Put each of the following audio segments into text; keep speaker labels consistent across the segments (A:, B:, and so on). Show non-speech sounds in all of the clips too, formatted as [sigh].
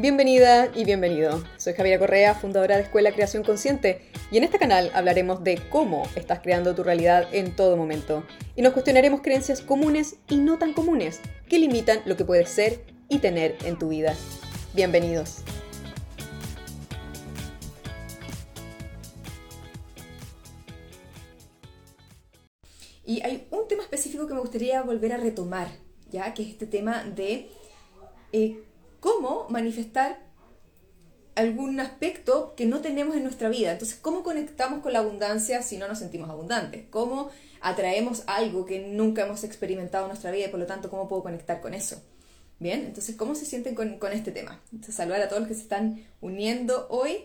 A: Bienvenida y bienvenido. Soy Javiera Correa, fundadora de Escuela Creación Consciente, y en este canal hablaremos de cómo estás creando tu realidad en todo momento. Y nos cuestionaremos creencias comunes y no tan comunes que limitan lo que puedes ser y tener en tu vida. Bienvenidos.
B: Y hay un tema específico que me gustaría volver a retomar, ya que es este tema de eh, cómo manifestar algún aspecto que no tenemos en nuestra vida. Entonces, ¿cómo conectamos con la abundancia si no nos sentimos abundantes? ¿Cómo atraemos algo que nunca hemos experimentado en nuestra vida y por lo tanto, cómo puedo conectar con eso? Bien, entonces, ¿cómo se sienten con, este tema? Entonces, saludar a todos los que se están uniendo hoy.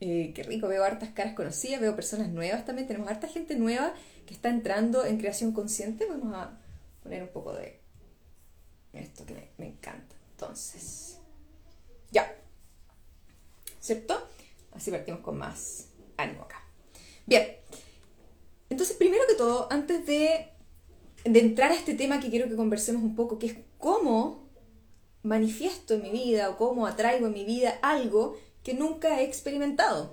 B: Eh, qué rico, veo hartas caras conocidas, veo personas nuevas también. Tenemos harta gente nueva que está entrando en creación consciente. Vamos a poner un poco de esto que me encanta. Entonces, ya. ¿Cierto? Así partimos con más ánimo acá. Bien. Entonces, primero que todo, antes de, de entrar a este tema que quiero que conversemos un poco, que es cómo manifiesto en mi vida o cómo atraigo en mi vida algo que nunca he experimentado.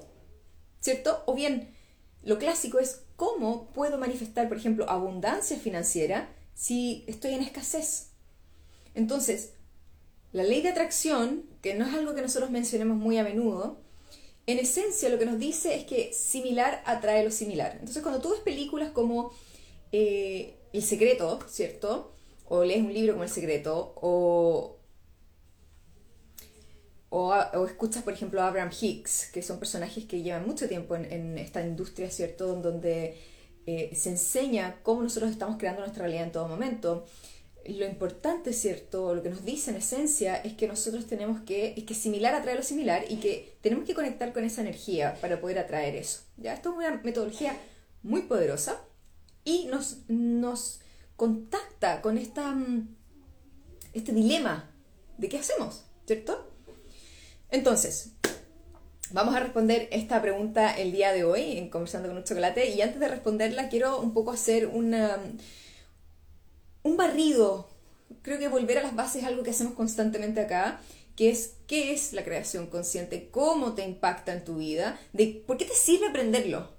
B: ¿Cierto? O bien, lo clásico es cómo puedo manifestar, por ejemplo, abundancia financiera si estoy en escasez. Entonces, la ley de atracción, que no es algo que nosotros mencionemos muy a menudo, en esencia lo que nos dice es que similar atrae lo similar. Entonces cuando tú ves películas como eh, El Secreto, ¿cierto? O lees un libro como El Secreto, o, o, escuchas, por ejemplo, a Abraham Hicks, que son personajes que llevan mucho tiempo en, esta industria, ¿cierto? Donde eh, se enseña cómo nosotros estamos creando nuestra realidad en todo momento lo importante, ¿cierto? Lo que nos dice en esencia es que nosotros tenemos que, es que similar atrae lo similar y que tenemos que conectar con esa energía para poder atraer eso. ¿ya? Esto es una metodología muy poderosa y nos, nos contacta con esta, mm, este dilema de qué hacemos, ¿cierto? Entonces, vamos a responder esta pregunta el día de hoy en Conversando con un Chocolate y antes de responderla quiero un poco hacer una un barrido. Creo que volver a las bases es algo que hacemos constantemente acá, que es qué es la creación consciente, cómo te impacta en tu vida, de por qué te sirve aprenderlo.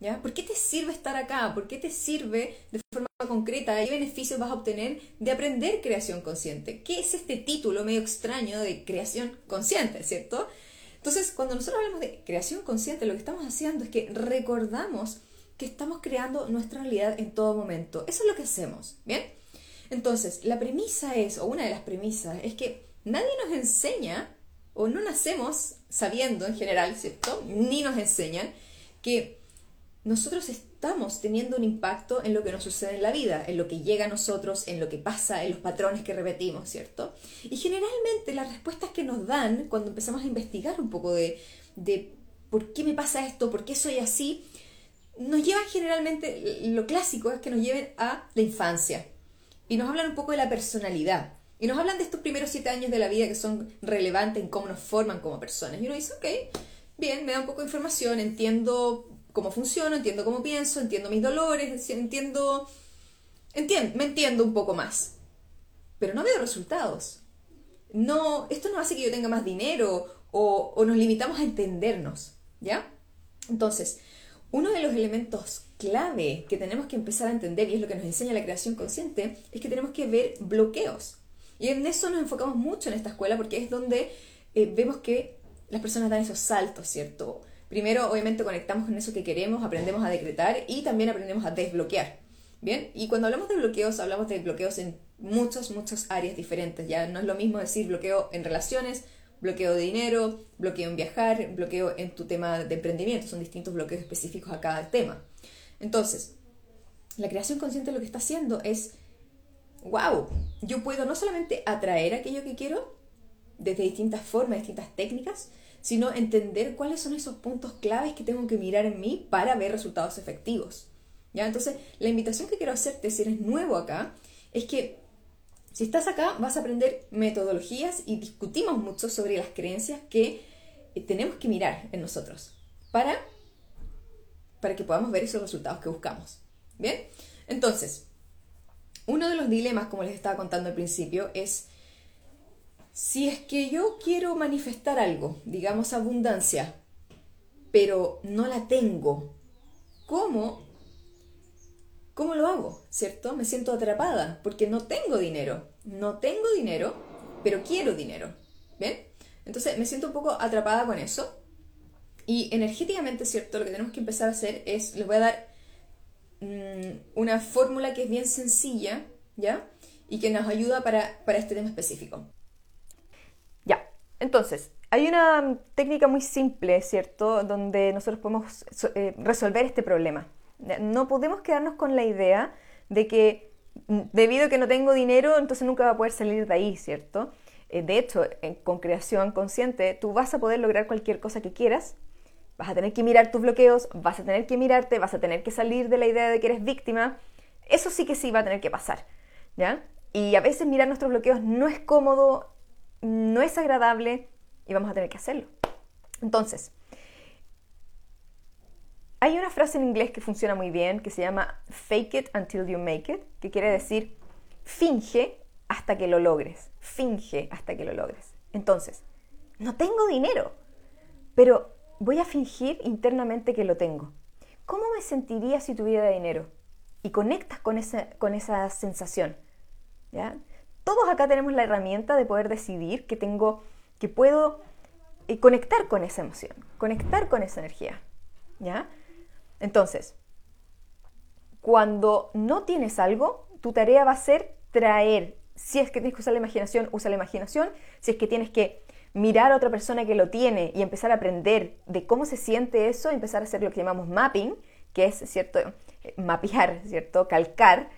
B: ¿Ya? ¿Por qué te sirve estar acá? ¿Por qué te sirve de forma concreta? ¿Qué beneficios vas a obtener de aprender creación consciente? ¿Qué es este título medio extraño de creación consciente, cierto? Entonces, cuando nosotros hablamos de creación consciente, lo que estamos haciendo es que recordamos que estamos creando nuestra realidad en todo momento. Eso es lo que hacemos, ¿bien? Entonces, la premisa es, o una de las premisas, es que nadie nos enseña, o no nacemos sabiendo en general, ¿cierto? Ni nos enseñan que nosotros estamos teniendo un impacto en lo que nos sucede en la vida, en lo que llega a nosotros, en lo que pasa, en los patrones que repetimos, ¿cierto? Y generalmente las respuestas que nos dan cuando empezamos a investigar un poco de, de por qué me pasa esto, por qué soy así, nos llevan generalmente, lo clásico es que nos lleven a la infancia y nos hablan un poco de la personalidad. Y nos hablan de estos primeros siete años de la vida que son relevantes en cómo nos forman como personas. Y uno dice, ok, bien, me da un poco de información, entiendo cómo funciono, entiendo cómo pienso, entiendo mis dolores, entiendo, entiendo, me entiendo un poco más. Pero no veo resultados. No, esto no hace que yo tenga más dinero o, o nos limitamos a entendernos, ¿ya? Entonces, uno de los elementos clave que tenemos que empezar a entender, y es lo que nos enseña la creación consciente, es que tenemos que ver bloqueos. Y en eso nos enfocamos mucho en esta escuela porque es donde eh, vemos que las personas dan esos saltos, ¿cierto? Primero, obviamente, conectamos con eso que queremos, aprendemos a decretar y también aprendemos a desbloquear. Bien, y cuando hablamos de bloqueos, hablamos de bloqueos en muchas, muchas áreas diferentes. Ya no es lo mismo decir bloqueo en relaciones, bloqueo de dinero, bloqueo en viajar, bloqueo en tu tema de emprendimiento. Son distintos bloqueos específicos a cada tema. Entonces, la creación consciente lo que está haciendo es, wow, yo puedo no solamente atraer aquello que quiero desde distintas formas, distintas técnicas, sino entender cuáles son esos puntos claves que tengo que mirar en mí para ver resultados efectivos. ¿Ya? Entonces, la invitación que quiero hacerte, si eres nuevo acá, es que si estás acá, vas a aprender metodologías y discutimos mucho sobre las creencias que eh, tenemos que mirar en nosotros para, para que podamos ver esos resultados que buscamos. ¿Bien? Entonces, uno de los dilemas, como les estaba contando al principio, es Si es que yo quiero manifestar algo, digamos abundancia, pero no la tengo, ¿cómo? ¿Cómo lo hago? ¿Cierto? Me siento atrapada porque no tengo dinero. No tengo dinero, pero quiero dinero. ¿Bien? Entonces me siento un poco atrapada con eso. Y energéticamente, ¿cierto? Lo que tenemos que empezar a hacer es, les voy a dar mm, una fórmula que es bien sencilla, ¿ya? Y que nos ayuda para, para este tema específico.
A: Ya, entonces, hay una técnica muy simple, ¿cierto? Donde nosotros podemos eh, resolver este problema. No podemos quedarnos con la idea de que mm, debido a que no tengo dinero, entonces nunca va a poder salir de ahí, ¿cierto? Eh, de hecho, con creación consciente, tú vas a poder lograr cualquier cosa que quieras Vas a tener que mirar tus bloqueos, vas a tener que mirarte, vas a tener que salir de la idea de que eres víctima. Eso sí que sí va a tener que pasar, ¿ya? Y a veces mirar nuestros bloqueos no es cómodo, no es agradable y vamos a tener que hacerlo. Entonces, hay una frase en inglés que funciona muy bien que se llama fake it until you make it, que quiere decir finge hasta que lo logres, finge hasta que lo logres. Entonces, no tengo dinero, pero voy a fingir internamente que lo tengo. ¿Cómo me sentiría si tuviera dinero? Y conectas con esa, con esa sensación. ¿ya? Todos acá tenemos la herramienta de poder decidir que tengo, que puedo eh, conectar con esa emoción, conectar con esa energía. ¿ya? Entonces, cuando no tienes algo, tu tarea va a ser traer. Si es que tienes que usar la imaginación, usa la imaginación. Si es que tienes que mirar a otra persona que lo tiene y empezar a aprender de cómo se siente eso, empezar a hacer lo que llamamos mapping, que es, ¿cierto?, mapear, ¿cierto?, calcar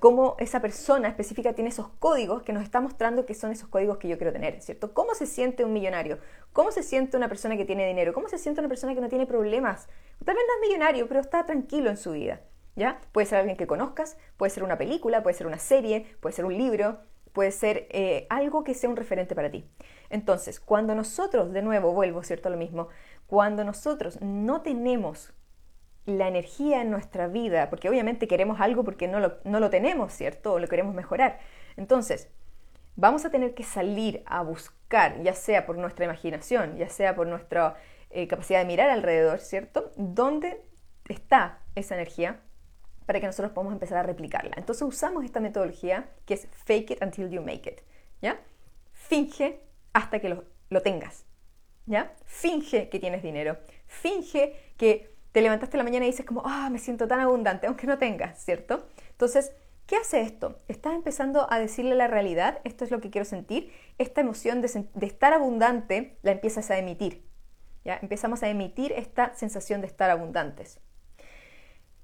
A: cómo esa persona específica tiene esos códigos que nos está mostrando que son esos códigos que yo quiero tener, ¿cierto? ¿Cómo se siente un millonario? ¿Cómo se siente una persona que tiene dinero? ¿Cómo se siente una persona que no tiene problemas? Tal vez no es millonario, pero está tranquilo en su vida, ¿ya? Puede ser alguien que conozcas, puede ser una película, puede ser una serie, puede ser un libro, puede ser eh, algo que sea un referente para ti. Entonces, cuando nosotros, de nuevo, vuelvo, ¿cierto? Lo mismo, cuando nosotros no tenemos la energía en nuestra vida, porque obviamente queremos algo porque no lo, no lo tenemos, ¿cierto? O lo queremos mejorar. Entonces, vamos a tener que salir a buscar, ya sea por nuestra imaginación, ya sea por nuestra eh, capacidad de mirar alrededor, ¿cierto? ¿Dónde está esa energía? para que nosotros podamos empezar a replicarla. Entonces usamos esta metodología que es fake it until you make it, ¿ya? Finge hasta que lo, lo tengas, ¿ya? Finge que tienes dinero, finge que te levantaste la mañana y dices como, ah, me siento tan abundante, aunque no tengas, ¿cierto? Entonces, ¿qué hace esto? Estás empezando a decirle la realidad, esto es lo que quiero sentir, esta emoción de, de estar abundante la empiezas a emitir, ¿ya? Empezamos a emitir esta sensación de estar abundantes.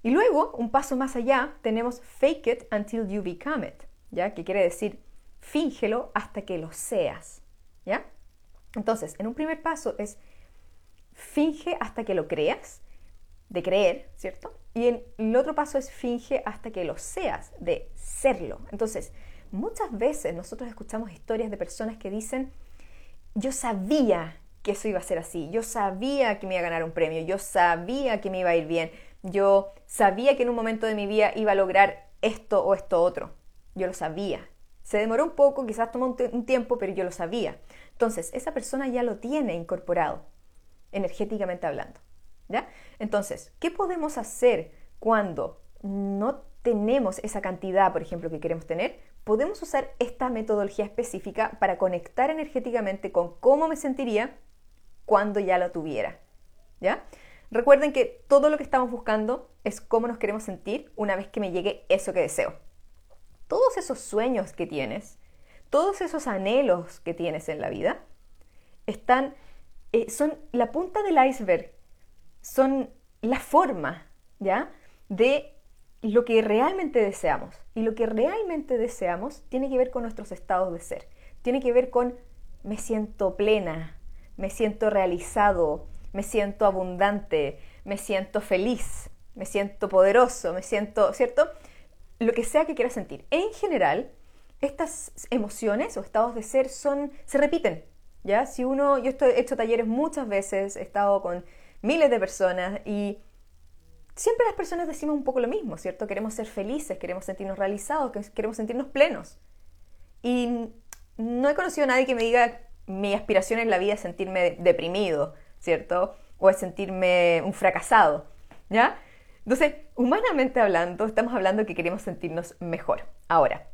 A: Y luego, un paso más allá, tenemos fake it until you become it, ¿ya? Que quiere decir, fíngelo hasta que lo seas, ¿ya? Entonces, en un primer paso es finge hasta que lo creas, de creer, ¿cierto? Y el otro paso es finge hasta que lo seas, de serlo. Entonces, muchas veces nosotros escuchamos historias de personas que dicen, yo sabía que eso iba a ser así, yo sabía que me iba a ganar un premio, yo sabía que me iba a ir bien, yo sabía que en un momento de mi vida iba a lograr esto o esto otro. Yo lo sabía. Se demoró un poco, quizás tomó un, tiempo, pero yo lo sabía. Entonces, esa persona ya lo tiene incorporado, energéticamente hablando. ¿Ya? Entonces, ¿qué podemos hacer cuando no tenemos esa cantidad, por ejemplo, que queremos tener? Podemos usar esta metodología específica para conectar energéticamente con cómo me sentiría cuando ya lo tuviera. ¿Ya? Recuerden que todo lo que estamos buscando es cómo nos queremos sentir una vez que me llegue eso que deseo. Todos esos sueños que tienes, todos esos anhelos que tienes en la vida, están, eh, son la punta del iceberg, son la forma, ¿ya? De lo que realmente deseamos. Y lo que realmente deseamos tiene que ver con nuestros estados de ser. Tiene que ver con me siento plena, me siento realizado, me siento abundante, me siento feliz, me siento poderoso, me siento, ¿cierto? Lo que sea que quieras sentir. En general, estas emociones o estados de ser son, se repiten, ¿ya? Si uno, yo he hecho talleres muchas veces, he estado con miles de personas y siempre las personas decimos un poco lo mismo, ¿cierto? Queremos ser felices, queremos sentirnos realizados, queremos sentirnos plenos. Y
B: no he conocido a nadie que me diga mi aspiración en la vida es sentirme deprimido, ¿cierto? O es sentirme un fracasado, ¿ya? Entonces, humanamente hablando, estamos hablando que queremos sentirnos mejor. Ahora,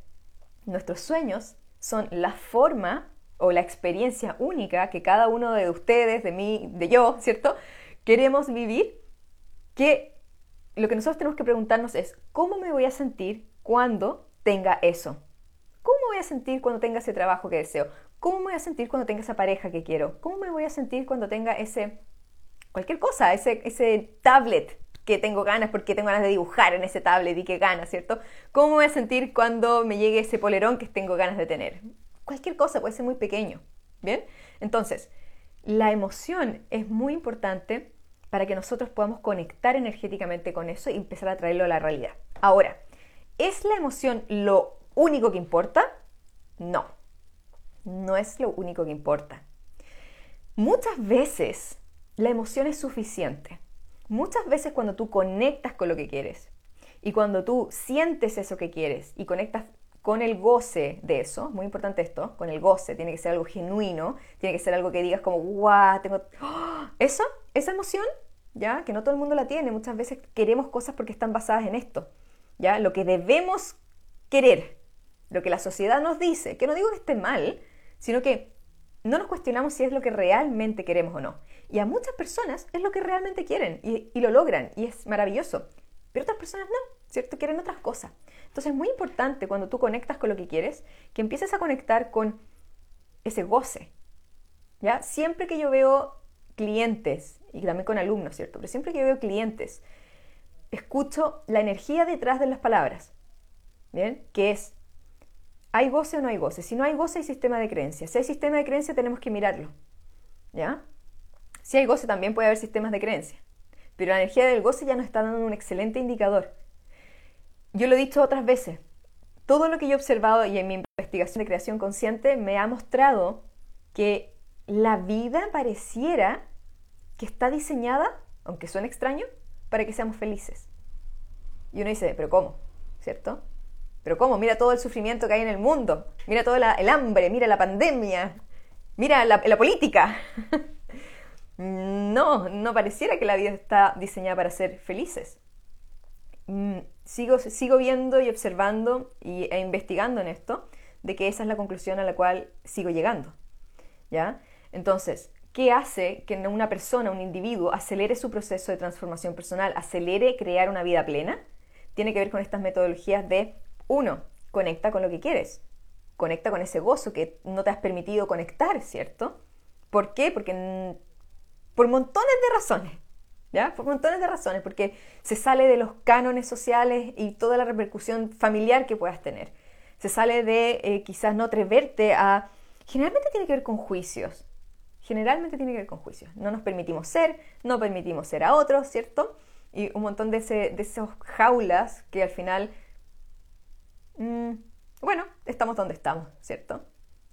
B: nuestros sueños son la forma o la experiencia única que cada uno de ustedes, de mí, de yo, ¿cierto? Queremos vivir, que lo que nosotros tenemos que preguntarnos es, ¿cómo me voy a sentir cuando tenga eso? ¿Cómo me voy a sentir cuando tenga ese trabajo que deseo? ¿Cómo me voy a sentir cuando tenga esa pareja que quiero? ¿Cómo me voy a sentir cuando tenga ese, cualquier cosa, ese, ese tablet que tengo ganas porque tengo ganas de dibujar en ese tablet y que ganas, ¿cierto? ¿Cómo me voy a sentir cuando me llegue ese polerón que tengo ganas de tener? Cualquier cosa, puede ser muy pequeño, ¿bien? Entonces, la emoción es muy importante para que nosotros podamos conectar energéticamente con eso y empezar a traerlo a la realidad. Ahora, ¿es la emoción lo único que importa? No, no es lo único que importa. Muchas veces la emoción es suficiente. Muchas veces cuando tú conectas con lo que quieres y cuando tú sientes eso que quieres y conectas con el goce de eso, muy importante esto, con el goce, tiene que ser algo genuino, tiene que ser algo que digas como, guau, tengo... ¡Oh! [gasps] Eso, esa emoción, ya, que no todo el mundo la tiene, muchas veces queremos cosas porque están basadas en esto, ya, lo que debemos querer, lo que la sociedad nos dice, que no digo que esté mal, sino que no nos cuestionamos si es lo que realmente queremos o no. Y a muchas personas es lo que realmente quieren y, lo logran y es maravilloso. Pero otras personas no, ¿cierto? Quieren otras cosas. Entonces es muy importante cuando tú conectas con lo que quieres, que empieces a conectar con ese goce. ¿Ya? Siempre que yo veo clientes, y también con alumnos, ¿cierto? Pero siempre que veo clientes, escucho la energía detrás de las palabras, ¿bien? Que es ¿Hay goce o no hay goce? Si no hay goce, hay sistema de creencia. Si hay sistema de creencia, tenemos que mirarlo. ¿Ya? Si hay goce, también puede haber sistemas de creencia. Pero la energía del goce ya nos está dando un excelente indicador. Yo lo he dicho otras veces. Todo lo que yo he observado y en mi investigación de creación consciente me ha mostrado que la vida pareciera está diseñada, aunque suene extraño, para que seamos felices. Y uno dice, pero ¿cómo? ¿Cierto? Pero ¿cómo? Mira todo el sufrimiento que hay en el mundo. Mira todo el hambre, mira la pandemia, mira la, política. [laughs] no, no pareciera que la vida está diseñada para ser felices. Mm, sigo, sigo viendo y observando y, e investigando en esto de que esa es la conclusión a la cual sigo llegando. ¿Ya? Entonces, ¿qué hace que una persona, un individuo, acelere su proceso de transformación personal, acelere crear una vida plena? Tiene que ver con estas metodologías de uno, conecta con lo que quieres. Conecta con ese gozo que no te has permitido conectar, ¿cierto? ¿Por qué? Porque por montones de razones. ¿Ya? Por montones de razones, porque se sale de los cánones sociales y toda la repercusión familiar que puedas tener. Se sale de eh, quizás no atreverte a... Generalmente tiene que ver con juicios. Generalmente tiene que ver con juicios. No nos permitimos ser, no permitimos ser a otros, ¿cierto? Y un montón de, ese, esos jaulas que al final Mm, bueno, estamos donde estamos, ¿cierto?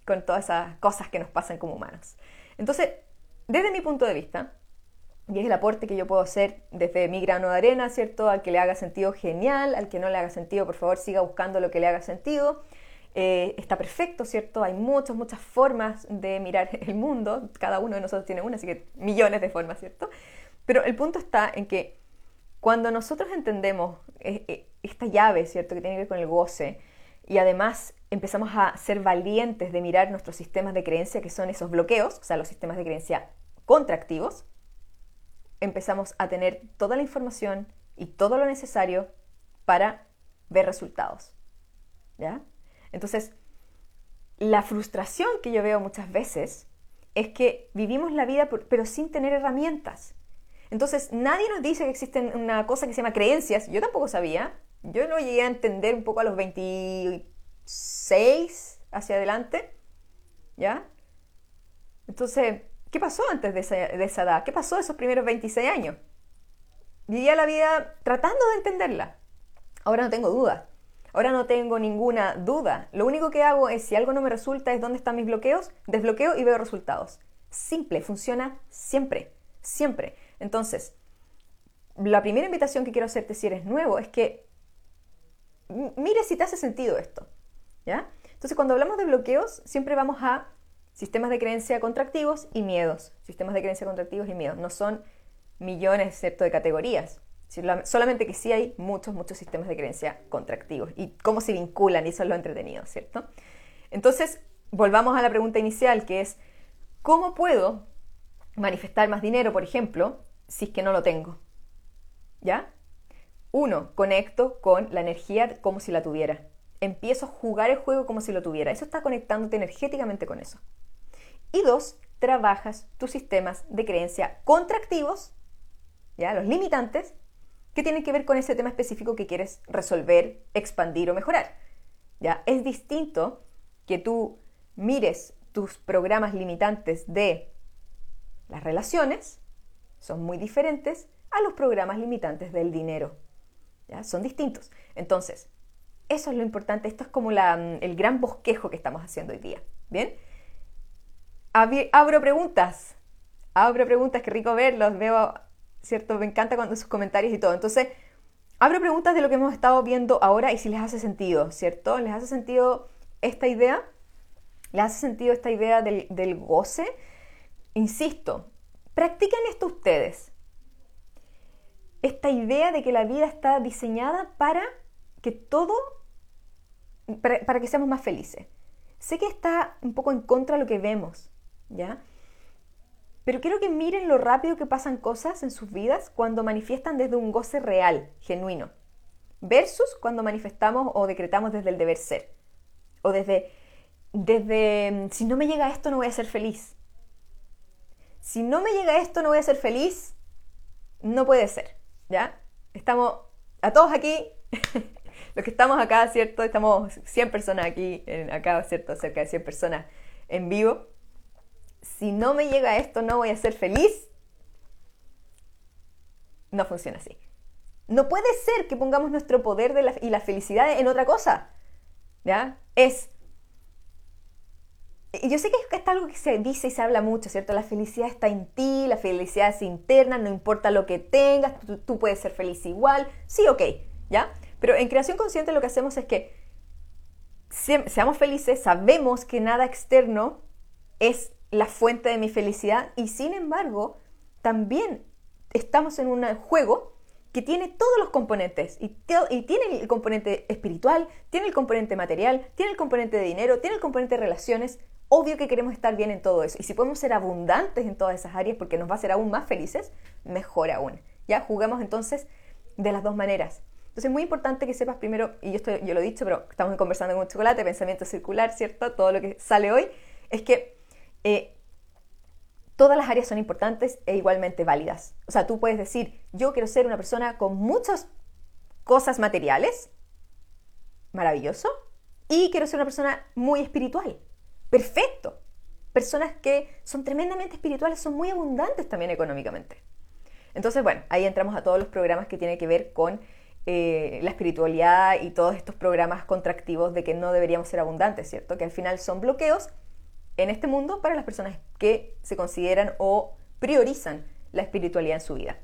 B: Con todas esas cosas que nos pasan como humanos. Entonces, desde mi punto de vista, y es el aporte que yo puedo hacer desde mi grano de arena, ¿cierto? Al que le haga sentido, genial. Al que no le haga sentido, por favor, siga buscando lo que le haga sentido. Eh, está perfecto, ¿cierto? Hay muchas, muchas formas de mirar [laughs] el mundo. Cada uno de nosotros tiene una, así que millones de formas, ¿cierto? Pero el punto está en que cuando nosotros entendemos eh, eh, esta llave, ¿cierto?, que tiene que ver con el goce, y además empezamos a ser valientes de mirar nuestros sistemas de creencia, que son esos bloqueos, o sea, los sistemas de creencia contractivos, empezamos a tener toda la información y todo lo necesario para ver resultados. ¿Ya? Entonces, la frustración que yo veo muchas veces es que vivimos la vida pero sin tener herramientas. Entonces, nadie nos dice que existen una cosa que se llama creencias. Yo tampoco sabía. Yo lo llegué a entender un poco a los 26 hacia adelante. ¿Ya? Entonces, ¿qué pasó antes de esa, de esa edad? ¿Qué pasó esos primeros 26 años? Vivía la vida tratando de entenderla. Ahora no tengo duda. Ahora no tengo ninguna duda. Lo único que hago es, si algo no me resulta, es dónde están mis bloqueos, desbloqueo y veo resultados. Simple, funciona siempre, siempre. Entonces, la primera invitación que quiero hacerte si eres nuevo es que mire si te hace sentido esto. ¿Ya? Entonces, cuando hablamos de bloqueos, siempre vamos a sistemas de creencia contractivos y miedos. Sistemas de creencia contractivos y miedos. No son millones, excepto de categorías. Solamente que sí hay muchos, muchos sistemas de creencia contractivos y cómo se vinculan, y eso es lo entretenido, ¿cierto? Entonces, volvamos a la pregunta inicial, que es, ¿cómo puedo manifestar más dinero, por ejemplo, si es que no lo tengo? ¿Ya? Uno, conecto con la energía como si la tuviera. Empiezo a jugar el juego como si lo tuviera. Eso está conectándote energéticamente con eso. Y dos, trabajas tus sistemas de creencia contractivos, ¿ya? los limitantes, que tienen que ver con ese tema específico que quieres resolver, expandir o mejorar. ¿ya? Es distinto que tú mires tus programas limitantes de las relaciones, son muy diferentes a los programas limitantes del dinero. ¿ya? Son distintos. Entonces, eso es lo importante. Esto es como el gran bosquejo que estamos haciendo hoy día. ¿Bien? Abro preguntas. Abro preguntas, qué rico verlos. Veo ¿cierto? Me encanta cuando sus comentarios y todo. Entonces, abro preguntas de lo que hemos estado viendo ahora y si les hace sentido, ¿cierto? ¿Les hace sentido esta idea? ¿Les hace sentido esta idea del, del goce? Insisto, practiquen esto ustedes. Esta idea de que la vida está diseñada para que todo, para, para que seamos más felices. Sé que está un poco en contra de lo que vemos, ¿ya? Pero quiero que miren lo rápido que pasan cosas en sus vidas cuando manifiestan desde un goce real, genuino, versus cuando manifestamos o decretamos desde el deber ser. O desde, desde, mm, si no me llega esto no voy a ser feliz. Si no me llega esto no voy a ser feliz, no puede ser, ¿ya? Estamos a todos aquí, [laughs] los que estamos acá, ¿cierto? Estamos 100 personas aquí, acá, ¿cierto? Cerca de 100 personas en vivo si no me llega esto no voy a ser feliz, no funciona así. No puede ser que pongamos nuestro poder y la felicidad en otra cosa. ¿Ya? Es... Yo sé que es algo que se dice y se habla mucho, ¿cierto? La felicidad está en ti, la felicidad es interna, no importa lo que tengas, tú, puedes ser feliz igual. Sí, ok, ¿ya? Pero en creación consciente lo que hacemos es que seamos felices, sabemos que nada externo es la fuente de mi felicidad y sin embargo también estamos en un juego que tiene todos los componentes y, tiene el componente espiritual, tiene el componente material, tiene el componente de dinero, tiene el componente de relaciones. Obvio que queremos estar bien en todo eso y si podemos ser abundantes en todas esas áreas porque nos va a hacer aún más felices, mejor aún. Ya jugamos entonces de las dos maneras. Entonces es muy importante que sepas primero, y yo, estoy, yo lo he dicho, pero estamos conversando con chocolate, pensamiento circular, ¿cierto? Todo lo que sale hoy, es que eh, todas las áreas son importantes e igualmente válidas. O sea, tú puedes decir, yo quiero ser una persona con muchas cosas materiales, maravilloso, y quiero ser una persona muy espiritual, perfecto. Personas que son tremendamente espirituales son muy abundantes también económicamente. Entonces, bueno, ahí entramos a todos los programas que tienen que ver con eh, la espiritualidad y todos estos programas contractivos de que no deberíamos ser abundantes, ¿cierto? Que al final son bloqueos en este mundo para las personas que se consideran o priorizan la espiritualidad en su vida.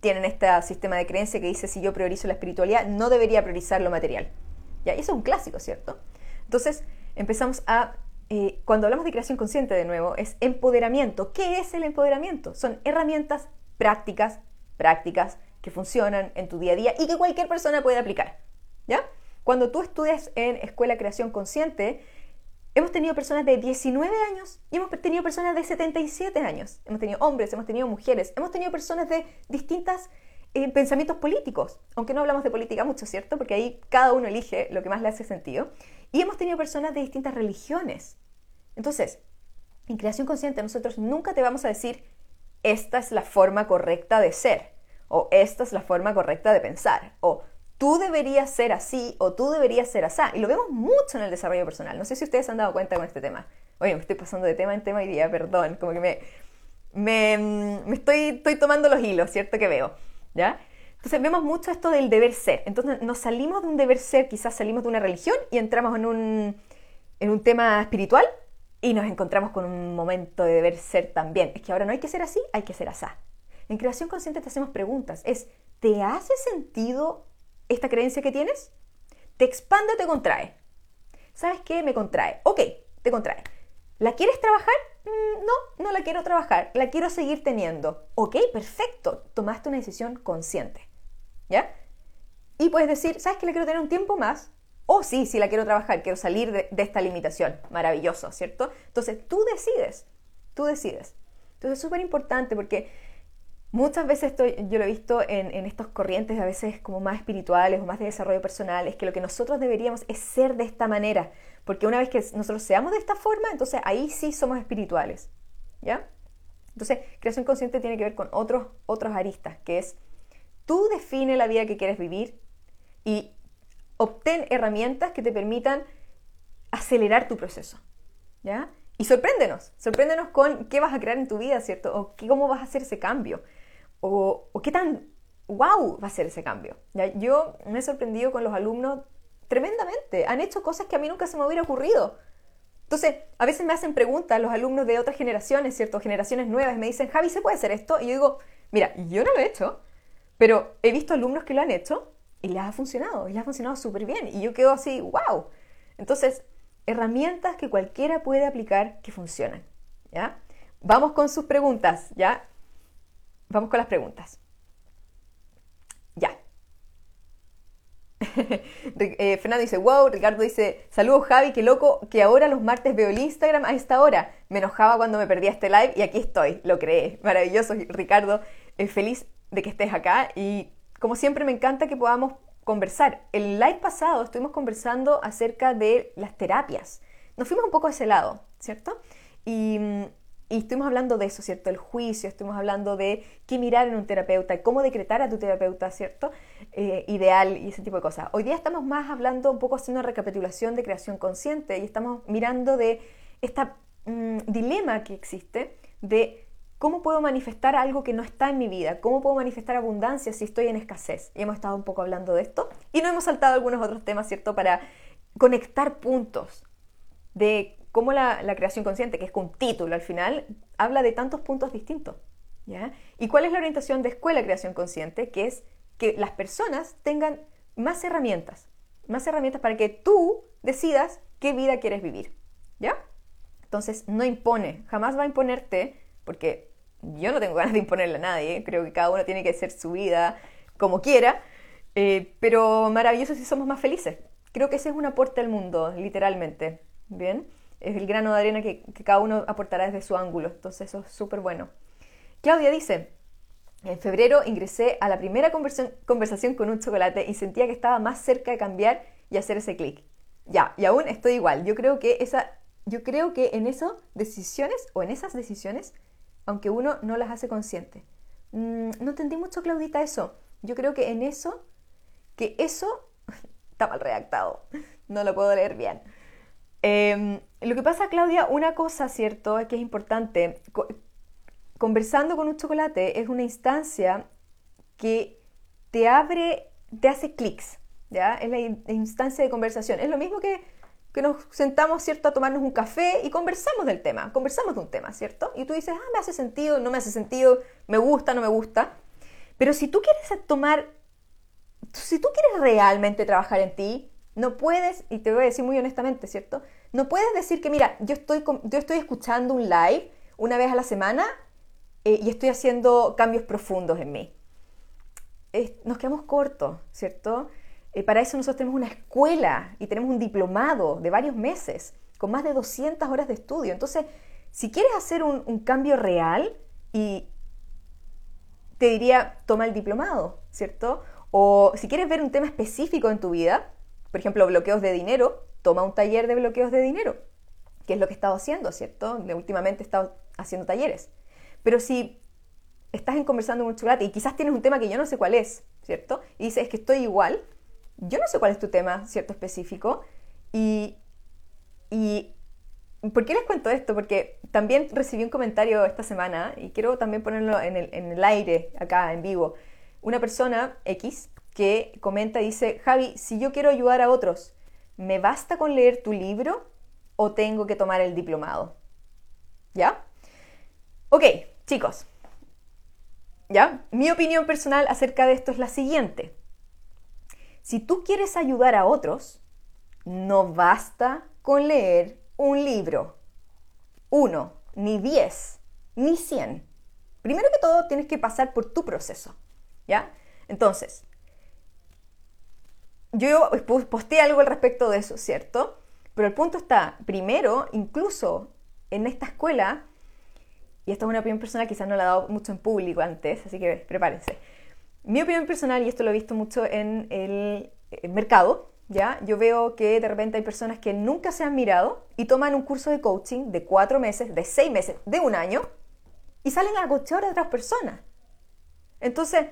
B: Tienen este sistema de creencia que dice si yo priorizo la espiritualidad, no debería priorizar lo material. ¿Ya? Y eso es un clásico, ¿cierto? Entonces empezamos a, eh, cuando hablamos de creación consciente de nuevo, es empoderamiento. ¿Qué es el empoderamiento? Son herramientas prácticas, prácticas que funcionan en tu día a día y que cualquier persona puede aplicar. ¿Ya? Cuando tú estudias en Escuela Creación Consciente, Hemos tenido personas de 19 años y hemos tenido personas de 77 años. Hemos tenido hombres, hemos tenido mujeres, hemos tenido personas de distintos eh, pensamientos políticos, aunque no hablamos de política mucho, ¿cierto? Porque ahí cada uno elige lo que más le hace sentido. Y hemos tenido personas de distintas religiones. Entonces, en creación consciente nosotros nunca te vamos a decir, esta es la forma correcta de ser, o esta es la forma correcta de pensar, o tú deberías ser así o tú deberías ser así. Y lo vemos mucho en el desarrollo personal. No sé si ustedes han dado cuenta con este tema. Oye, me estoy pasando de tema en tema hoy día, perdón. Como que me, me, estoy, estoy tomando los hilos, ¿cierto? Que veo. ¿Ya? Entonces vemos mucho esto del deber ser. Entonces nos salimos de un deber ser, quizás salimos de una religión y entramos en un, en un tema espiritual y nos encontramos con un momento de deber ser también. Es que ahora no hay que ser así, hay que ser así. En creación consciente te hacemos preguntas. Es, ¿te hace sentido esta creencia que tienes? ¿Te expande o te contrae? ¿sabes qué? Me contrae. Ok, te contrae. ¿La quieres trabajar? Mm, no, no la quiero trabajar, la quiero seguir teniendo. Ok, perfecto, tomaste una decisión consciente. ¿Ya? Y puedes decir, ¿sabes que la quiero tener un tiempo más? O sí, si la quiero trabajar, quiero salir de, esta limitación. Maravilloso, ¿cierto? Entonces tú decides, tú decides. Entonces es súper importante porque muchas veces estoy, yo lo he visto en, en estos corrientes a veces como más espirituales o más de desarrollo personal, es que lo que nosotros deberíamos es ser de esta manera. Porque una vez que nosotros seamos de esta forma, entonces ahí sí somos espirituales. ¿Ya? Entonces, creación consciente tiene que ver con otros, otros aristas, que es tú define la vida que quieres vivir y obtén herramientas que te permitan acelerar tu proceso. ¿Ya? Y sorpréndenos, sorpréndenos con qué vas a crear en tu vida, ¿cierto? O cómo vas a hacer ese cambio. O, o qué tan wow va a ser ese cambio. ¿Ya? Yo me he sorprendido con los alumnos tremendamente. Han hecho cosas que a mí nunca se me hubiera ocurrido. Entonces, a veces me hacen preguntas los alumnos de otras generaciones, ¿cierto? Generaciones nuevas, me dicen, Javi, ¿se puede hacer esto? Y yo digo, mira, yo no lo he hecho, pero he visto alumnos que lo han hecho y les ha funcionado, y les ha funcionado súper bien. Y yo quedo así, wow. Entonces, herramientas que cualquiera puede aplicar que funcionan, ¿ya? Vamos con sus preguntas, ¿ya? Vamos con las preguntas. [laughs] eh, Fernando dice, wow, Ricardo dice, saludos Javi, qué loco que ahora los martes veo el Instagram a esta hora. Me enojaba cuando me perdía este live y aquí estoy, lo creé. Maravilloso, Ricardo, eh, feliz de que estés acá y como siempre me encanta que podamos conversar. El live pasado estuvimos conversando acerca de las terapias. Nos fuimos un poco a ese lado, ¿cierto? Y mm, y estuvimos hablando de eso, ¿cierto? El juicio, estuvimos hablando de qué mirar en un terapeuta, cómo decretar a tu terapeuta, ¿cierto? Eh, ideal y ese tipo de cosas. Hoy día estamos más hablando un poco haciendo una recapitulación de creación consciente y estamos mirando de este dilema que existe de cómo puedo manifestar algo que no está en mi vida, cómo puedo manifestar abundancia si estoy en escasez. Y hemos estado un poco hablando de esto y no hemos saltado algunos otros temas, ¿cierto? Para conectar puntos de cómo la, creación consciente, que es con título al final, habla de tantos puntos distintos. ¿ya? ¿Y cuál es la orientación de escuela creación consciente? Que es que las personas tengan más herramientas, más herramientas para que tú decidas qué vida quieres vivir. ¿Ya? Entonces, no impone, jamás va a imponerte, porque yo no tengo [laughs] ganas de imponerle a nadie, creo que cada uno tiene que hacer su vida como quiera, eh, pero maravilloso si somos más felices. Creo que ese es un aporte al mundo, literalmente. ¿Bien? es el grano de arena que, cada uno aportará desde su ángulo. Entonces eso es súper bueno. Claudia dice, en febrero ingresé a la primera conversación con un chocolate y sentía que estaba más cerca de cambiar y hacer ese clic. Ya, y aún estoy igual. Yo creo que esa, yo creo que en esas decisiones o en esas decisiones, aunque uno no las hace consciente. Mm, no entendí mucho, Claudita, eso. Yo creo que en eso, que eso [laughs] está mal redactado. No lo puedo leer bien. Em, lo que pasa, Claudia, una cosa, ¿cierto?, que es importante. conversando con un chocolate es una instancia que te abre, te hace clics, ¿ya? Es la instancia de conversación. Es lo mismo que, que nos sentamos, ¿cierto?, a tomarnos un café y conversamos del tema, conversamos de un tema, ¿cierto? Y tú dices, ah, me hace sentido, no me hace sentido, me gusta, no me gusta. Pero si tú quieres tomar, si tú quieres realmente trabajar en ti, no puedes, y te voy a decir muy honestamente, ¿cierto? No puedes decir que, mira, yo estoy, yo estoy escuchando un live una vez a la semana eh, y estoy haciendo cambios profundos en mí. nos quedamos cortos, ¿cierto? Eh, para eso nosotros tenemos una escuela y tenemos un diplomado de varios meses, con más de 200 horas de estudio. Entonces, si quieres hacer un, cambio real, y te diría, toma el diplomado, ¿cierto? O si quieres ver un tema específico en tu vida, por ejemplo, bloqueos de dinero, toma un taller de bloqueos de dinero, que es lo que he estado haciendo, ¿cierto? Últimamente he estado haciendo talleres. Pero si estás en conversando con un y quizás tienes un tema que yo no sé cuál es, ¿cierto? Y dices, es que estoy igual, yo no sé cuál es tu tema, ¿cierto? Específico. Y, y ¿por qué les cuento esto? Porque también recibí un comentario esta semana y quiero también ponerlo en el, en el aire, acá en vivo. Una persona X que comenta, dice, Javi, si yo quiero ayudar a otros, ¿me basta con leer tu libro o tengo que tomar el diplomado? ¿Ya? Ok, chicos. ¿Ya? Mi opinión personal acerca de esto es la siguiente. Si tú quieres ayudar a otros, no basta con leer un libro. Uno, ni diez, ni cien. Primero que todo, tienes que pasar por tu proceso. ¿Ya? Entonces, yo posteé algo al respecto de eso, ¿cierto? Pero el punto está, primero, incluso en esta escuela, y esta es una opinión personal, quizás no la he dado mucho en público antes, así que prepárense. Mi opinión personal, y esto lo he visto mucho en el mercado, ¿ya? Yo veo que de repente hay personas que nunca se han mirado y toman un curso de coaching de cuatro meses, de seis meses, de un año, y salen a coachar a otras personas. Entonces,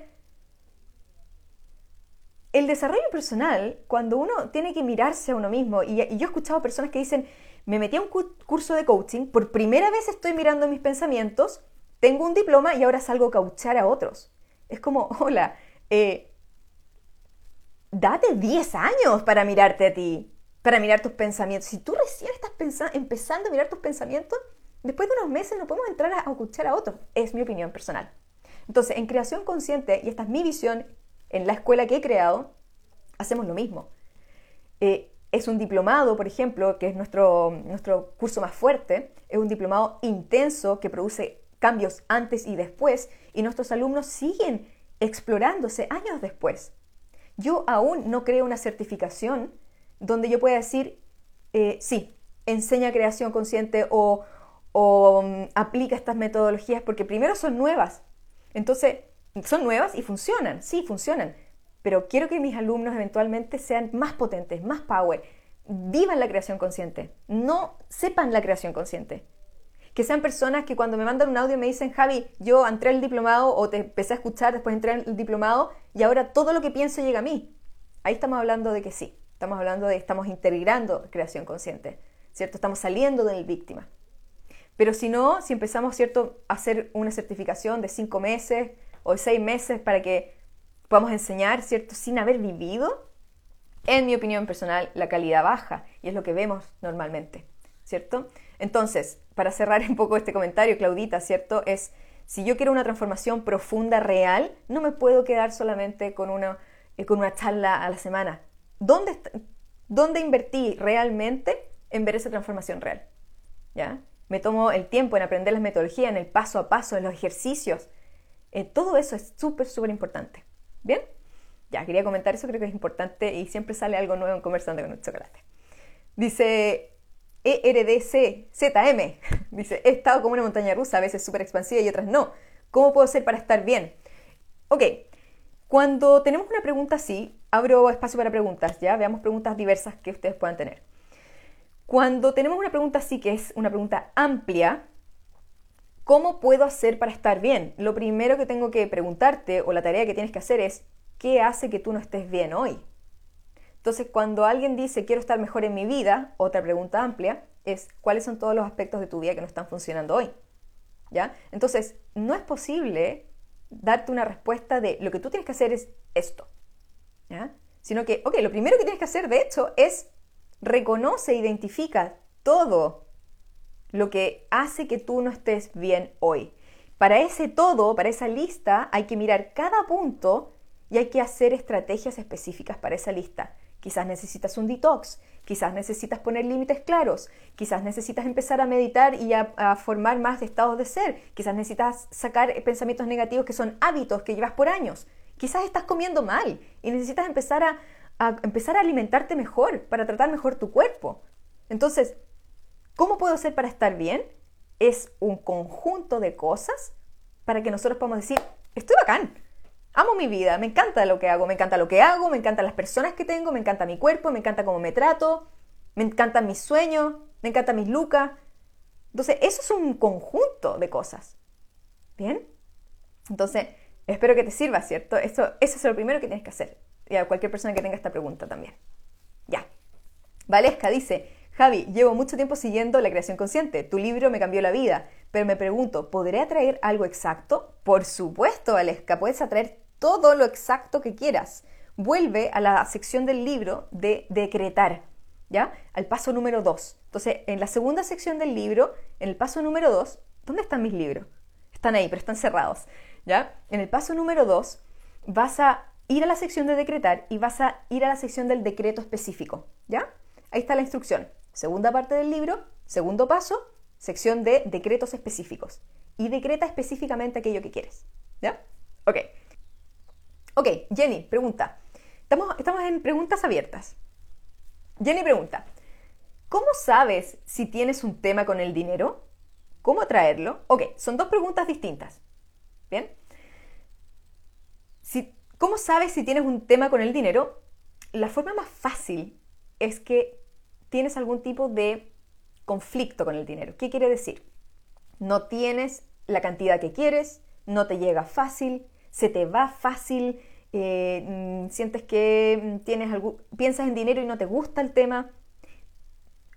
B: el desarrollo personal, cuando uno tiene que mirarse a uno mismo, y, yo he escuchado personas que dicen, me metí a un curso de coaching, por primera vez estoy mirando mis pensamientos, tengo un diploma y ahora salgo a coachar a otros. Es como, hola, eh, date 10 años para mirarte a ti, para mirar tus pensamientos. Si tú recién estás empezando a mirar tus pensamientos, después de unos meses no podemos entrar a, escuchar a otros. Es mi opinión personal. Entonces, en creación consciente, y esta es mi visión en la escuela que he creado, hacemos lo mismo. Eh, es un diplomado, por ejemplo, que es nuestro, nuestro curso más fuerte, es un diplomado intenso que produce cambios antes y después, y nuestros alumnos siguen explorándose años después. Yo aún no creo una certificación donde yo pueda decir, eh, sí, enseña creación consciente o, um, aplica estas metodologías, porque primero son nuevas. Entonces, son nuevas y funcionan, sí, funcionan, pero quiero que mis alumnos eventualmente sean más potentes, más power, vivan la creación consciente, no sepan la creación consciente. Que sean personas que cuando me mandan un audio me dicen, Javi, yo entré al diplomado o te empecé a escuchar, después entré al diplomado y ahora todo lo que pienso llega a mí. Ahí estamos hablando de que sí, estamos hablando de estamos integrando creación consciente, ¿cierto? Estamos saliendo del víctima. Pero si no, si empezamos, ¿cierto?, a hacer una certificación de cinco meses, o seis meses para que podamos enseñar, ¿cierto? Sin haber vivido, en mi opinión personal, la calidad baja y es lo que vemos normalmente, ¿cierto? Entonces, para cerrar un poco este comentario, Claudita, ¿cierto? Es, si yo quiero una transformación profunda, real, no me puedo quedar solamente con una, eh, con una charla a la semana. ¿Dónde, ¿Dónde invertí realmente en ver esa transformación real? ¿Ya? Me tomo el tiempo en aprender las metodologías, en el paso a paso, en los ejercicios, eh, todo eso es súper, súper importante. ¿Bien? Ya, quería comentar eso, creo que es importante y siempre sale algo nuevo en Conversando con un Chocolate. Dice ERDC ZM, dice, he estado como una montaña rusa, a veces súper expansiva y otras no. ¿Cómo puedo ser para estar bien? Ok, cuando tenemos una pregunta así, abro espacio para preguntas, ¿ya? Veamos preguntas diversas que ustedes puedan tener. Cuando tenemos una pregunta así, que es una pregunta amplia, ¿Cómo puedo hacer para estar bien? Lo primero que tengo que preguntarte o la tarea que tienes que hacer es, ¿qué hace que tú no estés bien hoy? Entonces, cuando alguien dice, quiero estar mejor en mi vida, otra pregunta amplia es, ¿cuáles son todos los aspectos de tu vida que no están funcionando hoy? ¿Ya? Entonces, no es posible darte una respuesta de lo que tú tienes que hacer es esto. ¿Ya? Sino que, ok, lo primero que tienes que hacer, de hecho, es reconoce, identifica todo lo que hace que tú no estés bien hoy. Para ese todo, para esa lista, hay que mirar cada punto y hay que hacer estrategias específicas para esa lista. Quizás necesitas un detox, quizás necesitas poner límites claros, quizás necesitas empezar a meditar y a, formar más estados de ser, quizás necesitas sacar pensamientos negativos que son hábitos que llevas por años, quizás estás comiendo mal y necesitas empezar a, a empezar a alimentarte mejor para tratar mejor tu cuerpo. Entonces, ¿Cómo puedo hacer para estar bien? Es un conjunto de cosas para que nosotros podamos decir, estoy bacán, amo mi vida, me encanta lo que hago, me encanta lo que hago, me encantan las personas que tengo, me encanta mi cuerpo, me encanta cómo me trato, me encantan mis sueños, me encantan mis lucas. Entonces, eso es un conjunto de cosas. ¿Bien? Entonces, espero que te sirva, ¿cierto? Eso, eso es lo primero que tienes que hacer. Y a cualquier persona que tenga esta pregunta también. Ya. Valesca dice, Javi, llevo mucho tiempo siguiendo la creación consciente. Tu libro me cambió la vida. Pero me pregunto, ¿podré atraer algo exacto? Por supuesto, Aleska, puedes atraer todo lo exacto que quieras. Vuelve a la sección del libro de decretar, ¿ya? Al paso número 2. Entonces, en la segunda sección del libro, en el paso número 2, ¿dónde están mis libros? Están ahí, pero están cerrados, ¿ya? En el paso número 2 vas a ir a la sección de decretar y vas a ir a la sección del decreto específico, ¿ya? Ahí está la instrucción. Segunda parte del libro, segundo paso, sección de decretos específicos. Y decreta específicamente aquello que quieres. ¿Ya? Ok. Ok, Jenny, pregunta. Estamos, estamos en preguntas abiertas. Jenny pregunta, ¿cómo sabes si tienes un tema con el dinero? ¿Cómo atraerlo? Ok, son dos preguntas distintas. ¿Bien? Si, ¿Cómo sabes si tienes un tema con el dinero? La forma más fácil es que tienes algún tipo de conflicto con el dinero. ¿Qué quiere decir? No tienes la cantidad que quieres, no te llega fácil, se te va fácil, eh, mm, sientes que mm, tienes algo, piensas en dinero y no te gusta el tema,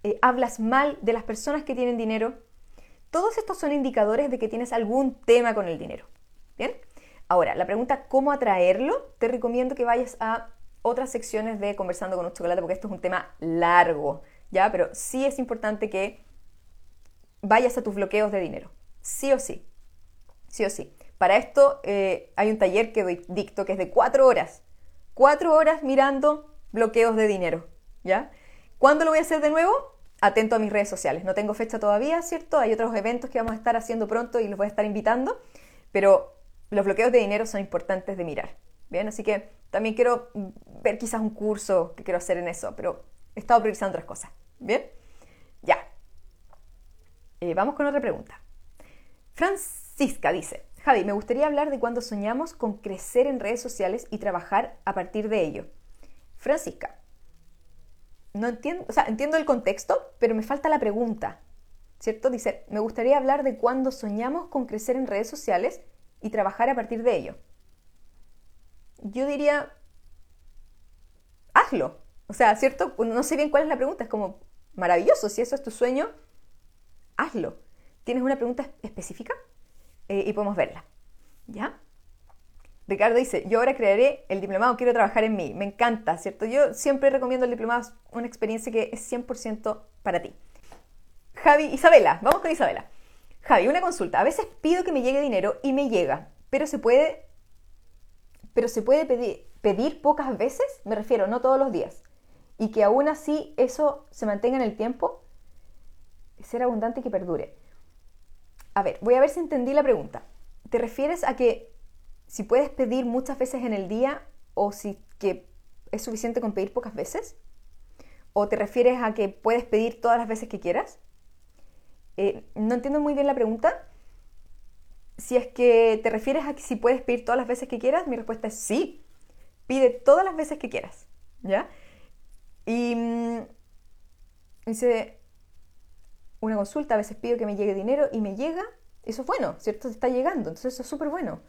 B: eh, hablas mal de las personas que tienen dinero. Todos estos son indicadores de que tienes algún tema con el dinero. ¿Bien? Ahora, la pregunta ¿cómo atraerlo? Te recomiendo que vayas a otras secciones de Conversando con un chocolate porque esto es un tema largo, ¿ya? Pero sí es importante que vayas a tus bloqueos de dinero, sí o sí, sí o sí. Para esto eh, hay un taller que dicto que es de cuatro horas, cuatro horas mirando bloqueos de dinero, ¿ya? ¿Cuándo lo voy a hacer de nuevo? Atento a mis redes sociales. No tengo fecha todavía, ¿cierto? Hay otros eventos que vamos a estar haciendo pronto y los voy a estar invitando, pero los bloqueos de dinero son importantes de mirar. Bien, así que también quiero ver quizás un curso que quiero hacer en eso, pero he estado priorizando otras cosas. Bien, ya. Eh, vamos con otra pregunta. Francisca dice, Javi, me gustaría hablar de cuando soñamos con crecer en redes sociales y trabajar a partir de ello. Francisca, no entiendo, o sea, entiendo el contexto, pero me falta la pregunta. ¿Cierto? Dice, me gustaría hablar de cuando soñamos con crecer en redes sociales y trabajar a partir de ello yo diría, hazlo. O sea, ¿cierto? No sé bien cuál es la pregunta, es como, maravilloso, si eso es tu sueño, hazlo. ¿Tienes una pregunta específica? Eh, y podemos verla. ¿Ya? Ricardo dice, yo ahora crearé el diplomado, quiero trabajar en mí. Me encanta, ¿cierto? Yo siempre recomiendo el diplomado, es una experiencia que es 100% para ti. Javi, Isabela, vamos con Isabela. Javi, una consulta. A veces pido que me llegue dinero y me llega, pero se puede pero se puede pedir, pocas veces, me refiero, no todos los días, y que aún así eso se mantenga en el tiempo, ser abundante y que perdure. A ver, voy a ver si entendí la pregunta. ¿Te refieres a que si puedes pedir muchas veces en el día o si que es suficiente con pedir pocas veces? ¿O te refieres a que puedes pedir todas las veces que quieras? Eh, no entiendo muy bien la pregunta, si es que te refieres a que si puedes pedir todas las veces que quieras, mi respuesta es sí. Pide todas las veces que quieras, ¿ya? Y mm, dice, una consulta, a veces pido que me llegue dinero y me llega, eso es bueno, ¿cierto? Está llegando, entonces eso es súper bueno.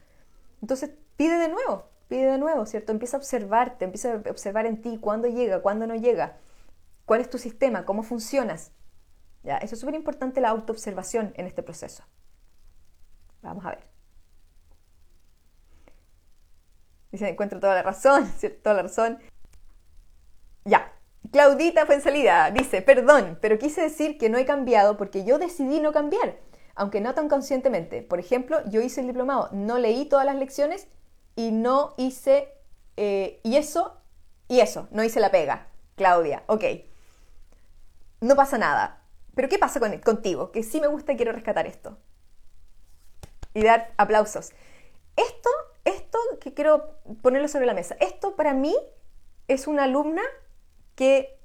B: Entonces pide de nuevo, pide de nuevo, ¿cierto? Empieza a observarte, empieza a observar en ti cuándo llega, cuándo no llega, cuál es tu sistema, cómo funcionas. ¿Ya? Eso es súper importante la autoobservación en este proceso. Vamos a ver. Dice, encuentro toda la razón, [laughs] ¿cierto? Toda la razón. Ya. Claudita fue en salida. Dice, perdón, pero quise decir que no he cambiado porque yo decidí no cambiar, aunque no tan conscientemente. Por ejemplo, yo hice el diplomado, no leí todas las lecciones y no hice, eh, y eso, y eso, no hice la pega. Claudia, ok. No pasa nada. Pero ¿qué pasa con, contigo? Que sí me gusta y quiero rescatar esto y dar aplausos. Esto, esto que quiero ponerlo sobre la mesa, esto para mí es una alumna que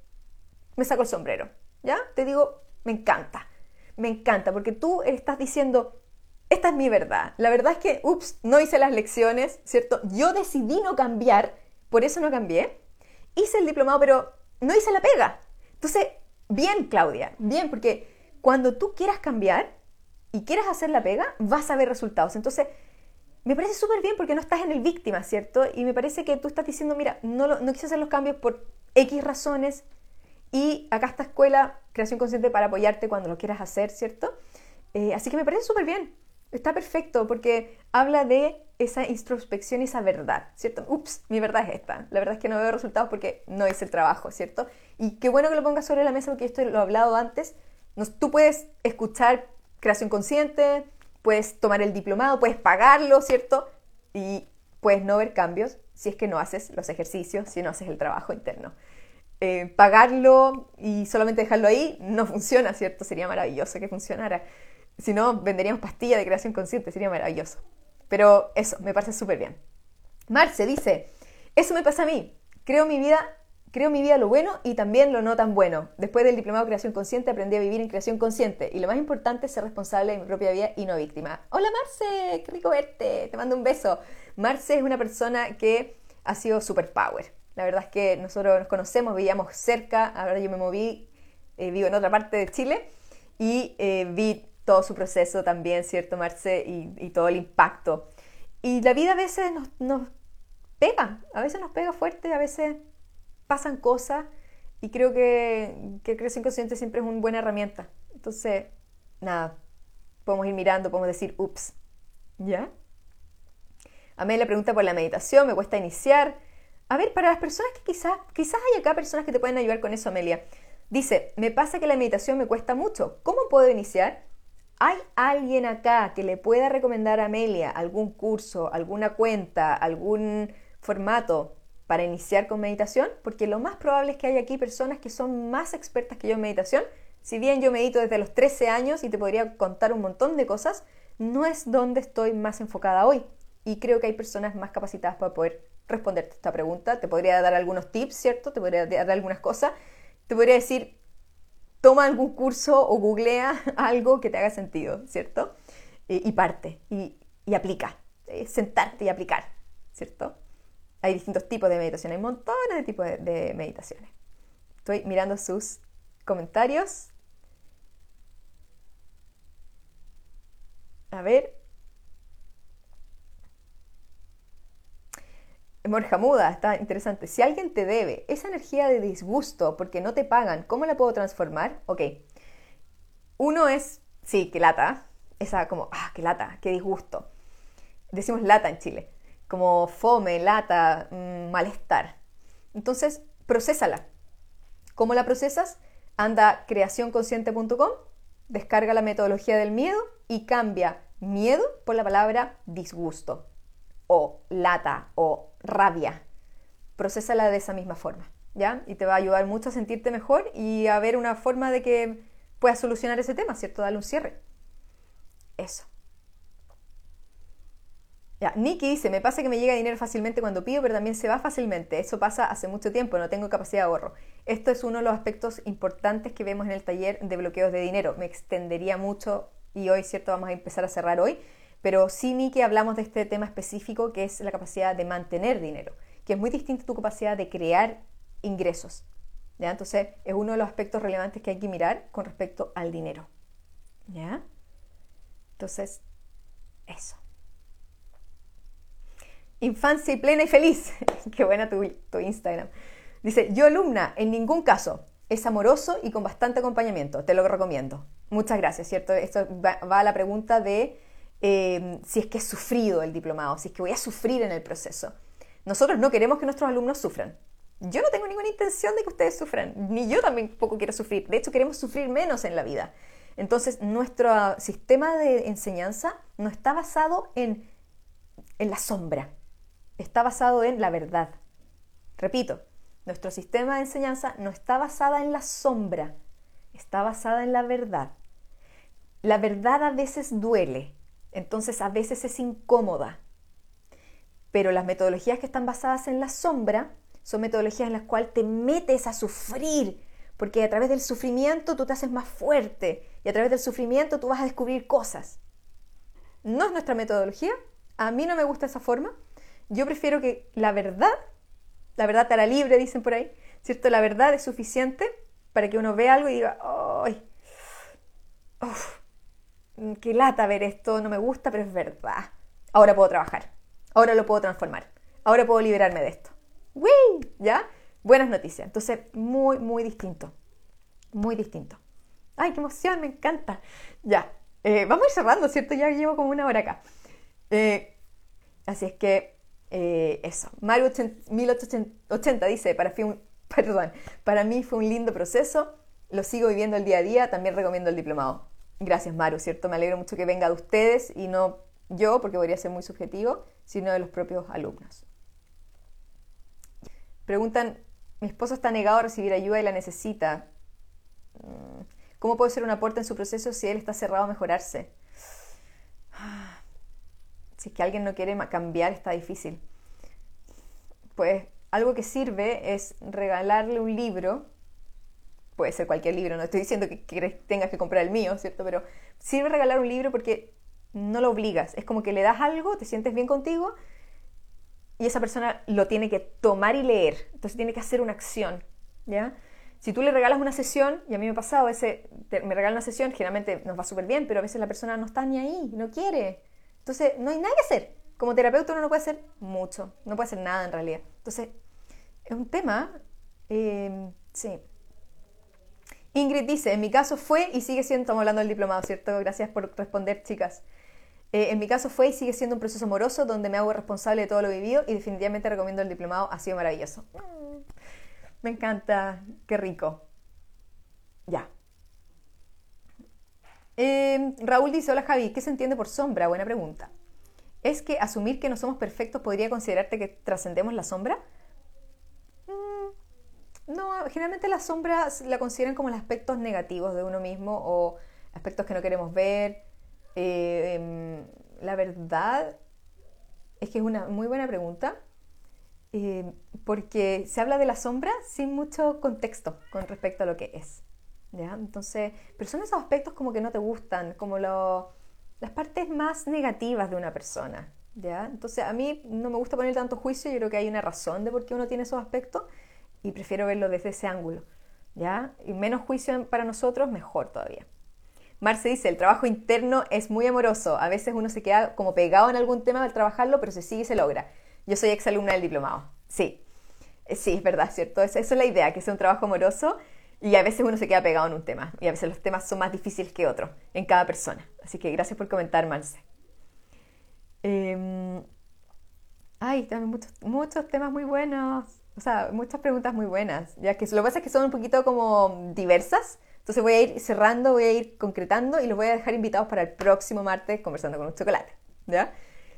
B: me sacó el sombrero, ¿ya? Te digo, me encanta, me encanta, porque tú estás diciendo, esta es mi verdad. La verdad es que, ups, no hice las lecciones, ¿cierto? Yo decidí no cambiar, por eso no cambié. Hice el diplomado, pero no hice la pega. Entonces, bien, Claudia, bien, porque cuando tú quieras cambiar, y quieres hacer la pega, vas a ver resultados. Entonces, me parece súper bien porque no estás en el víctima, ¿cierto? Y me parece que tú estás diciendo, mira, no, no quise hacer los cambios por X razones y acá está escuela, creación consciente para apoyarte cuando lo quieras hacer, ¿cierto? Eh, así que me parece súper bien. Está perfecto porque habla de esa introspección y esa verdad, ¿cierto? Ups, mi verdad es esta. La verdad es que no veo resultados porque no hice el trabajo, ¿cierto? Y qué bueno que lo pongas sobre la mesa porque esto lo he hablado antes. tú puedes escuchar creación consciente, puedes tomar el diplomado, puedes pagarlo, ¿cierto? Y puedes no ver cambios si es que no haces los ejercicios, si no haces el trabajo interno. eh, pagarlo y solamente dejarlo ahí no funciona, ¿cierto? Sería maravilloso que funcionara. Si no, venderíamos pastillas de creación consciente, sería maravilloso. Pero eso, me parece súper bien. Marce dice, eso me pasa a mí. Creo mi vida, creo mi vida lo bueno y también lo no tan bueno. Después del diplomado de creación consciente aprendí a vivir en creación consciente y lo más importante es ser responsable de mi propia vida y no víctima. Hola Marce, qué rico verte. Te mando un beso. Marce es una persona que ha sido super power. La verdad es que nosotros nos conocemos, vivíamos cerca, ahora yo me moví, eh, vivo en otra parte de Chile y eh, vi todo su proceso también, ¿cierto, Marce? Y, todo el impacto. Y la vida a veces nos, pega, a veces nos pega fuerte, a veces pasan cosas y creo que, que creación consciente siempre es una buena herramienta. Entonces, nada, podemos ir mirando, podemos decir, ups, ¿ya? Amelia pregunta por la meditación, me cuesta iniciar. A ver, para las personas que quizás, quizás hay acá personas que te pueden ayudar con eso, Amelia. Dice, me pasa que la meditación me cuesta mucho. ¿Cómo puedo iniciar? ¿Hay alguien acá que le pueda recomendar a Amelia algún curso, alguna cuenta, algún formato para iniciar con meditación? Porque lo más probable es que haya aquí personas que son más expertas que yo en meditación. Si bien yo medito desde los 13 años y te podría contar un montón de cosas, no es donde estoy más enfocada hoy. Y creo que hay personas más capacitadas para poder responderte esta pregunta. Te podría dar algunos tips, ¿cierto? Te podría dar algunas cosas. Te podría decir, toma algún curso o googlea [laughs] algo que te haga sentido, ¿cierto? Y, parte y, aplica, eh, sentarte y aplicar, ¿cierto? Hay distintos tipos de meditación, hay montones de tipos de meditaciones. Estoy mirando sus comentarios. A ver, Morja Muda, está interesante. Si alguien te debe esa energía de disgusto porque no te pagan, ¿cómo la puedo transformar? Ok. Uno es, sí, que lata. Esa como, ah, qué lata, qué disgusto. Decimos lata en Chile. Como fome, lata, mm, malestar. Entonces, procésala. ¿Cómo la procesas? Anda a creacionconsciente.com, descarga la metodología del miedo y cambia miedo por la palabra disgusto o lata o rabia. Procésala de esa misma forma, ¿ya? Y te va a ayudar mucho a sentirte mejor y a ver una forma de que puedas solucionar ese tema, ¿cierto? Dale un cierre. Eso. Ya, Nikki dice, me pasa que me llega dinero fácilmente cuando pido, pero también se va fácilmente. Eso pasa hace mucho tiempo, no tengo capacidad de ahorro. Esto es uno de los aspectos importantes que vemos en el taller de bloqueos de dinero. Me extendería mucho y hoy, ¿cierto? Vamos a empezar a cerrar hoy pero sí, Miki, hablamos de este tema específico que es la capacidad de mantener dinero, que es muy distinto a tu capacidad de crear ingresos. ¿ya? Entonces, es uno de los aspectos relevantes que hay que mirar con respecto al dinero. ¿Ya? Entonces, eso. Infancia y plena y feliz. [laughs] Qué buena tu, Instagram. Dice, yo alumna, en ningún caso. Es amoroso y con bastante acompañamiento. Te lo recomiendo. Muchas gracias, ¿cierto? Esto va a la pregunta de Em, si es que he sufrido el diplomado, si es que voy a sufrir en el proceso. Nosotros no queremos que nuestros alumnos sufran. Yo no tengo ninguna intención de que ustedes sufran, ni yo también poco quiero sufrir. De hecho, queremos sufrir menos en la vida. Entonces, nuestro sistema de enseñanza no está basado en, en la sombra, está basado en la verdad. Repito, nuestro sistema de enseñanza no está basada en la sombra, está basada en la verdad. La verdad a veces duele, entonces a veces es incómoda. Pero las metodologías que están basadas en la sombra son metodologías en las cuales te metes a sufrir, porque a través del sufrimiento tú te haces más fuerte y a través del sufrimiento tú vas a descubrir cosas. No es nuestra metodología, a mí no me gusta esa forma. Yo prefiero que la verdad, la verdad te hará libre, dicen por ahí, ¿cierto? La verdad es suficiente para que uno vea algo y diga, ¡ay! Qué lata ver esto, no me gusta, pero es verdad. Ahora puedo trabajar, ahora lo puedo transformar, ahora puedo liberarme de esto. ¡Wii! ¿Ya? Buenas noticias. Entonces, muy, muy distinto. Muy distinto. ¡Ay, qué emoción! Me encanta. Ya. Eh, vamos a ir cerrando, ¿cierto? Ya llevo como una hora acá. Eh, así es que, eh, eso. Mario 1880 dice, para, [laughs] perdón, para mí fue un lindo proceso. Lo sigo viviendo el día a día. También recomiendo el diplomado. Gracias, Maru, ¿cierto? Me alegro mucho que venga de ustedes y no yo, porque podría ser muy subjetivo, sino de los propios alumnos. Preguntan Mi esposo está negado a recibir ayuda y la necesita. Mm, ¿Cómo puedo ser un aporte en su proceso si él está cerrado a mejorarse? Si es que alguien no quiere cambiar, está difícil. Pues algo que sirve es regalarle un libro. Puede ser cualquier libro, no estoy diciendo que, tengas que comprar el mío, ¿cierto? Pero sirve regalar un libro porque no lo obligas. Es como que le das algo, te sientes bien contigo y esa persona lo tiene que tomar y leer. Entonces tiene que hacer una acción, ¿ya? Si tú le regalas una sesión, y a mí me ha pasado, ese, me regala una sesión, generalmente nos va súper bien, pero a veces la persona no está ni ahí, no quiere. Entonces no hay nada que hacer. Como terapeuta uno no puede hacer mucho, no puede hacer nada en realidad. Entonces, es un tema, eh, sí. Ingrid dice, en mi caso fue y sigue siendo, estamos hablando del diplomado, ¿cierto? Gracias por responder, chicas. Eh, en mi caso fue y sigue siendo un proceso amoroso donde me hago responsable de todo lo vivido y definitivamente recomiendo el diplomado, ha sido maravilloso. Mm, me encanta, qué rico. Ya. Em, Raúl dice, hola Javi, ¿qué se entiende por sombra? Buena pregunta. ¿Es que asumir que no somos perfectos podría considerarte que trascendemos la sombra? Mm, no, generalmente la sombra la consideran como los aspectos negativos de uno mismo o aspectos que no queremos ver em, la verdad es que es una muy buena pregunta, eh, porque se habla de la sombra sin mucho contexto con respecto a lo que es. ¿Ya? Entonces, pero son esos aspectos como que no te gustan, como las partes más negativas de una persona. ¿ya? Entonces, a mí no me gusta poner tanto juicio, yo creo que hay una razón de por qué uno tiene esos aspectos y prefiero verlo desde ese ángulo. ¿ya? Y menos juicio para nosotros, mejor todavía. Marce dice, el trabajo interno es muy amoroso. A veces uno se queda como pegado en algún tema al trabajarlo, pero se sigue y se logra. Yo soy exalumna del diplomado. Sí, eh, sí, es verdad, ¿cierto? Esa, es la idea, que sea un trabajo amoroso y a veces uno se queda pegado en un tema. Y a veces los temas son más difíciles que otros en cada persona. Así que gracias por comentar, Marce. Eh, ay, también muchos, muchos temas muy buenos. O sea, muchas preguntas muy buenas. Ya que lo que pasa es que son un poquito como diversas entonces voy a ir cerrando, voy a ir concretando y los voy a dejar invitados para el próximo martes conversando con un chocolate. ¿ya?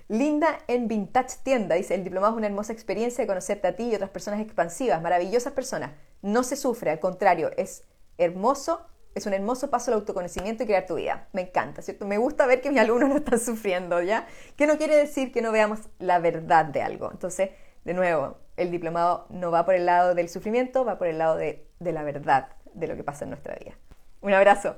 B: Linda en Vintage Tienda dice, el diplomado es una hermosa experiencia de conocerte a ti y otras personas expansivas, maravillosas personas. No se sufre, al contrario, es hermoso, es un hermoso paso al autoconocimiento y crear tu vida. Me encanta, ¿cierto? Me gusta ver que mis alumnos [laughs] no están sufriendo, ¿ya? Que no quiere decir que no veamos la verdad de algo. Entonces, de nuevo, el diplomado no va por el lado del sufrimiento, va por el lado de, la verdad de lo que pasa en nuestra vida. Un abrazo.